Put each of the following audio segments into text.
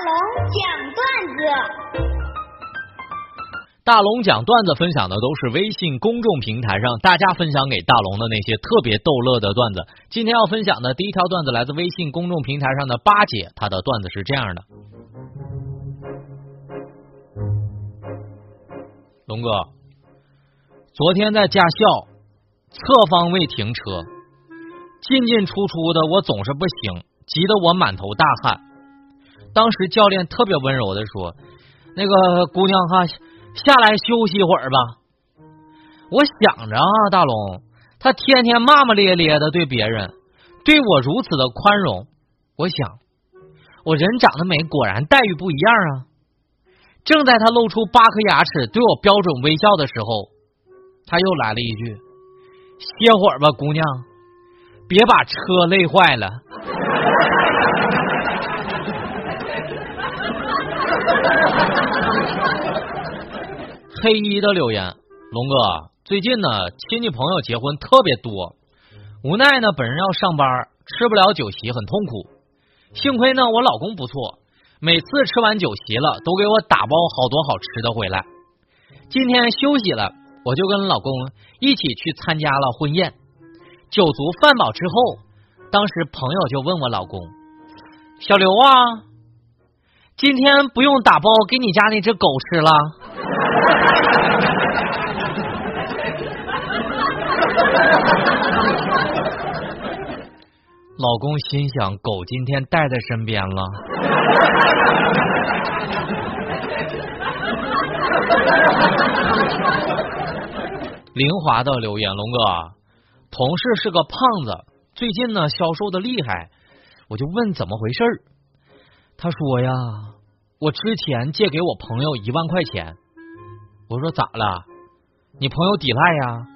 龙讲段子，大龙讲段子分享的都是微信公众平台上大家分享给大龙的那些特别逗乐的段子。今天要分享的第一条段子来自微信公众平台上的八姐，她的段子是这样的：龙哥，昨天在驾校侧方位停车，进进出出的我总是不行，急得我满头大汗。当时教练特别温柔的说：“那个姑娘哈，下来休息一会儿吧。”我想着啊，大龙他天天骂骂咧咧的对别人，对我如此的宽容，我想我人长得美，果然待遇不一样啊。正在他露出八颗牙齿对我标准微笑的时候，他又来了一句：“歇会儿吧，姑娘，别把车累坏了。” 黑一的留言，龙哥，最近呢，亲戚朋友结婚特别多，无奈呢，本人要上班，吃不了酒席，很痛苦。幸亏呢，我老公不错，每次吃完酒席了，都给我打包好多好吃的回来。今天休息了，我就跟老公一起去参加了婚宴。酒足饭饱之后，当时朋友就问我老公：“小刘啊。”今天不用打包给你家那只狗吃了。老公心想：狗今天带在身边了。林华的留言：龙哥，同事是个胖子，最近呢消瘦的厉害，我就问怎么回事儿。他说呀，我之前借给我朋友一万块钱，我说咋了？你朋友抵赖呀？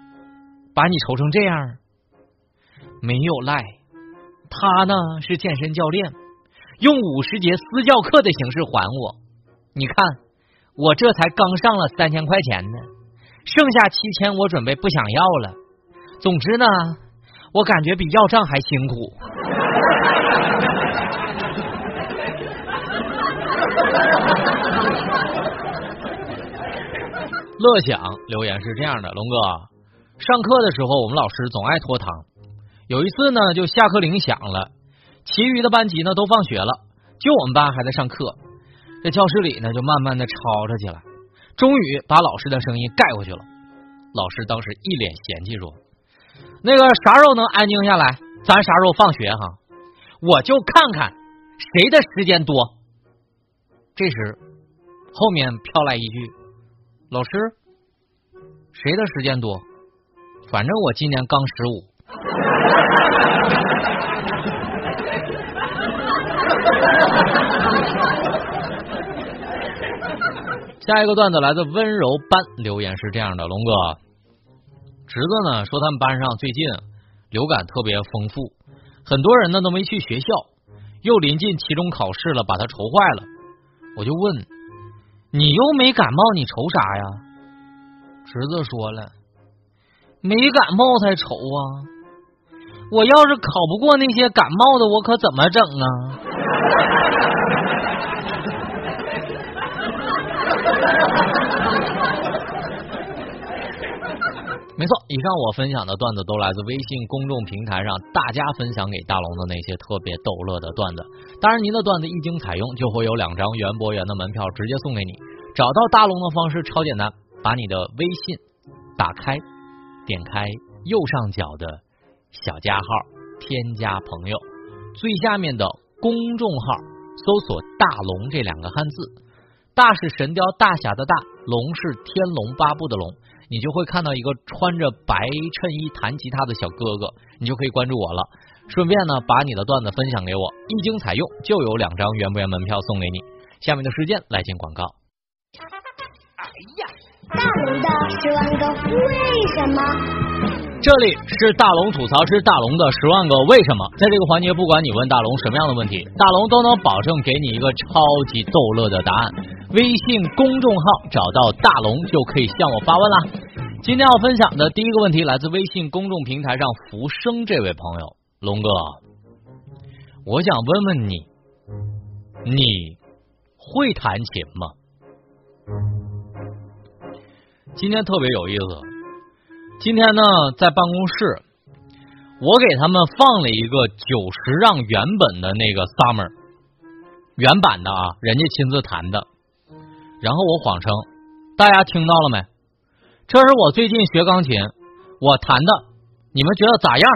把你愁成这样？没有赖，他呢是健身教练，用五十节私教课的形式还我。你看，我这才刚上了三千块钱呢，剩下七千我准备不想要了。总之呢，我感觉比要账还辛苦。乐享留言是这样的：龙哥，上课的时候我们老师总爱拖堂，有一次呢，就下课铃响了，其余的班级呢都放学了，就我们班还在上课。这教室里呢就慢慢的吵吵起来，终于把老师的声音盖过去了。老师当时一脸嫌弃说：“那个啥时候能安静下来？咱啥时候放学哈？我就看看谁的时间多。”这时，后面飘来一句：“老师，谁的时间多？反正我今年刚十五。” 下一个段子来自温柔班，留言是这样的：龙哥，侄子呢说他们班上最近流感特别丰富，很多人呢都没去学校，又临近期中考试了，把他愁坏了。我就问，你又没感冒，你愁啥呀？侄子说了，没感冒才愁啊！我要是考不过那些感冒的，我可怎么整啊？没错，以上我分享的段子都来自微信公众平台上大家分享给大龙的那些特别逗乐的段子。当然，您的段子一经采用，就会有两张园博园的门票直接送给你。找到大龙的方式超简单，把你的微信打开，点开右上角的小加号，添加朋友，最下面的公众号搜索“大龙”这两个汉字，大是神雕大侠的大，龙是天龙八部的龙。你就会看到一个穿着白衬衣弹吉他的小哥哥，你就可以关注我了。顺便呢，把你的段子分享给我，一经采用，就有两张圆不圆门票送给你。下面的时间来进广告。哎呀，大龙的十万个为什么？这里是大龙吐槽之大龙的十万个为什么。在这个环节，不管你问大龙什么样的问题，大龙都能保证给你一个超级逗乐的答案。微信公众号找到大龙就可以向我发问啦。今天要分享的第一个问题来自微信公众平台上浮生这位朋友，龙哥，我想问问你，你会弹琴吗？今天特别有意思。今天呢，在办公室，我给他们放了一个九十让原本的那个 Summer 原版的啊，人家亲自弹的。然后我谎称，大家听到了没？这是我最近学钢琴，我弹的，你们觉得咋样？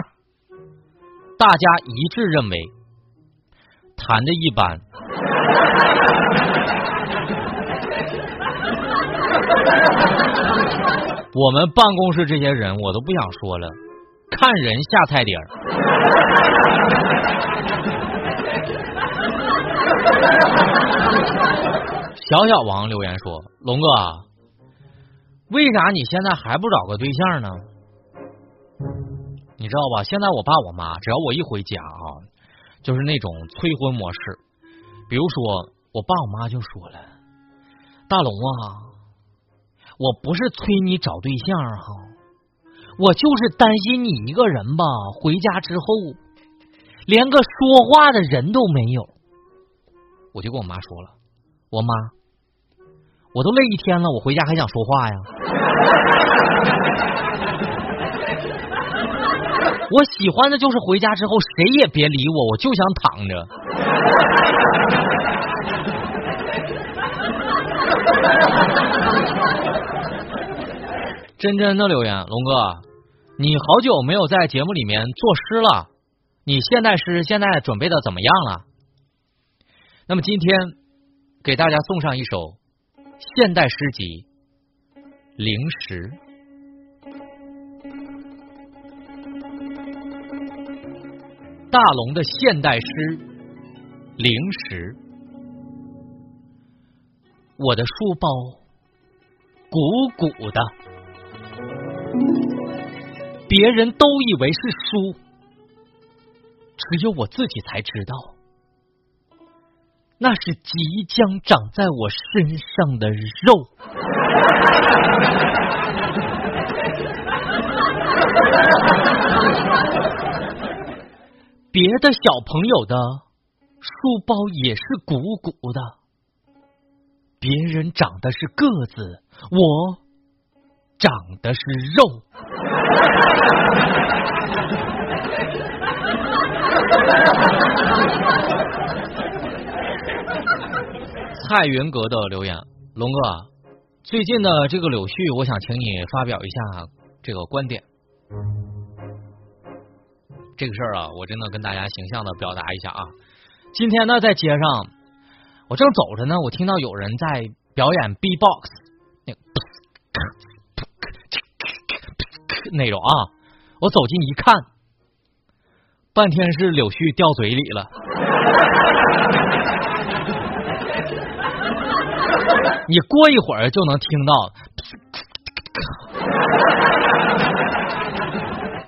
大家一致认为弹的一般。我们办公室这些人，我都不想说了，看人下菜碟儿。小小王留言说：“龙哥，为啥你现在还不找个对象呢？你知道吧？现在我爸我妈，只要我一回家啊，就是那种催婚模式。比如说，我爸我妈就说了：‘大龙啊。’”我不是催你找对象哈，我就是担心你一个人吧。回家之后连个说话的人都没有，我就跟我妈说了，我妈，我都累一天了，我回家还想说话呀。我喜欢的就是回家之后谁也别理我，我就想躺着。真真的留言，龙哥，你好久没有在节目里面作诗了，你现代诗现在准备的怎么样了？那么今天给大家送上一首现代诗集《零食》，大龙的现代诗《零食》，我的书包鼓鼓的。别人都以为是书，只有我自己才知道，那是即将长在我身上的肉。别的小朋友的书包也是鼓鼓的，别人长的是个子，我。长的是肉。蔡云阁的留言，龙哥，最近的这个柳絮，我想请你发表一下这个观点。这个事儿啊，我真的跟大家形象的表达一下啊。今天呢，在街上，我正走着呢，我听到有人在表演 B-box，那种啊，我走近一看，半天是柳絮掉嘴里了。你过一会儿就能听到，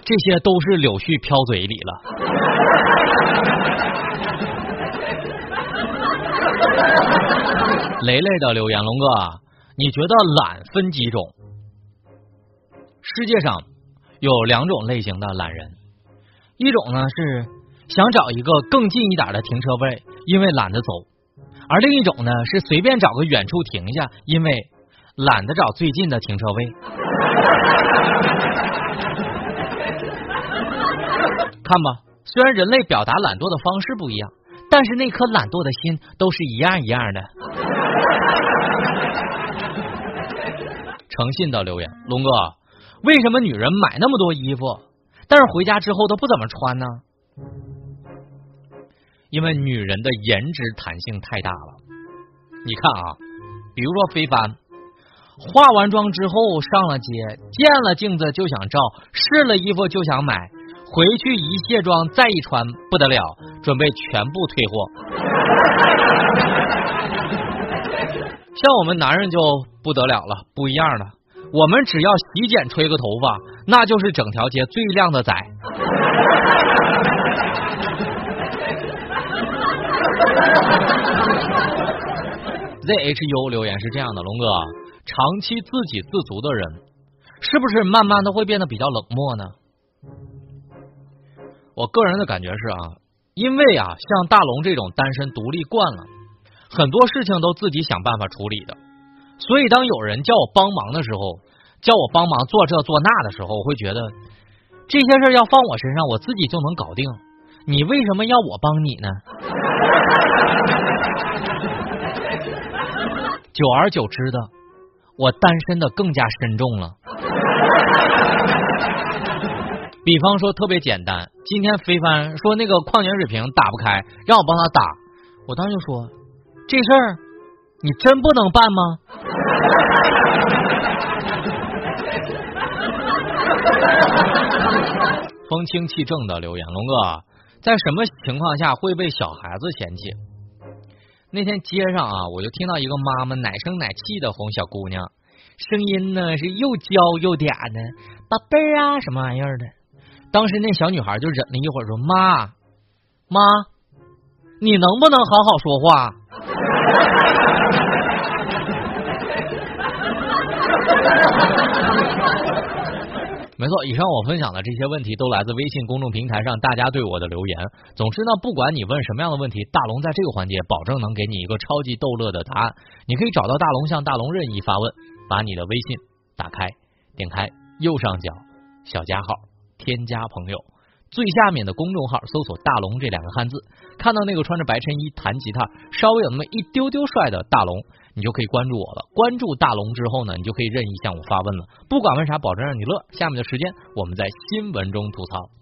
这些都是柳絮飘嘴里了。雷雷的留言，龙哥，你觉得懒分几种？世界上有两种类型的懒人，一种呢是想找一个更近一点的停车位，因为懒得走；而另一种呢是随便找个远处停下，因为懒得找最近的停车位。看吧，虽然人类表达懒惰的方式不一样，但是那颗懒惰的心都是一样一样的。诚信的留言，龙哥。为什么女人买那么多衣服，但是回家之后都不怎么穿呢？因为女人的颜值弹性太大了。你看啊，比如说非凡，化完妆之后上了街，见了镜子就想照，试了衣服就想买，回去一卸妆再一穿不得了，准备全部退货。像我们男人就不得了了，不一样了。我们只要洗剪吹个头发，那就是整条街最靓的仔。zhu 留言是这样的，龙哥，长期自给自足的人，是不是慢慢的会变得比较冷漠呢？我个人的感觉是啊，因为啊，像大龙这种单身独立惯了，很多事情都自己想办法处理的。所以当有人叫我帮忙的时候，叫我帮忙做这做那的时候，我会觉得这些事要放我身上，我自己就能搞定。你为什么要我帮你呢？久而久之的，我单身的更加深重了。比方说特别简单，今天飞帆说那个矿泉水瓶打不开，让我帮他打，我当时就说这事儿你真不能办吗？风清气正的留言，龙哥，在什么情况下会被小孩子嫌弃？那天街上啊，我就听到一个妈妈奶声奶气的哄小姑娘，声音呢是又娇又嗲的，宝贝儿啊什么玩意儿的。当时那小女孩就忍了一会儿，说：“妈妈，你能不能好好说话？” 没错，以上我分享的这些问题都来自微信公众平台上大家对我的留言。总之呢，不管你问什么样的问题，大龙在这个环节保证能给你一个超级逗乐的答案。你可以找到大龙，向大龙任意发问，把你的微信打开，点开右上角小加号，添加朋友，最下面的公众号搜索“大龙”这两个汉字，看到那个穿着白衬衣弹吉他，稍微有那么一丢丢帅的大龙。你就可以关注我了。关注大龙之后呢，你就可以任意向我发问了。不管问啥，保证让你乐。下面的时间，我们在新闻中吐槽。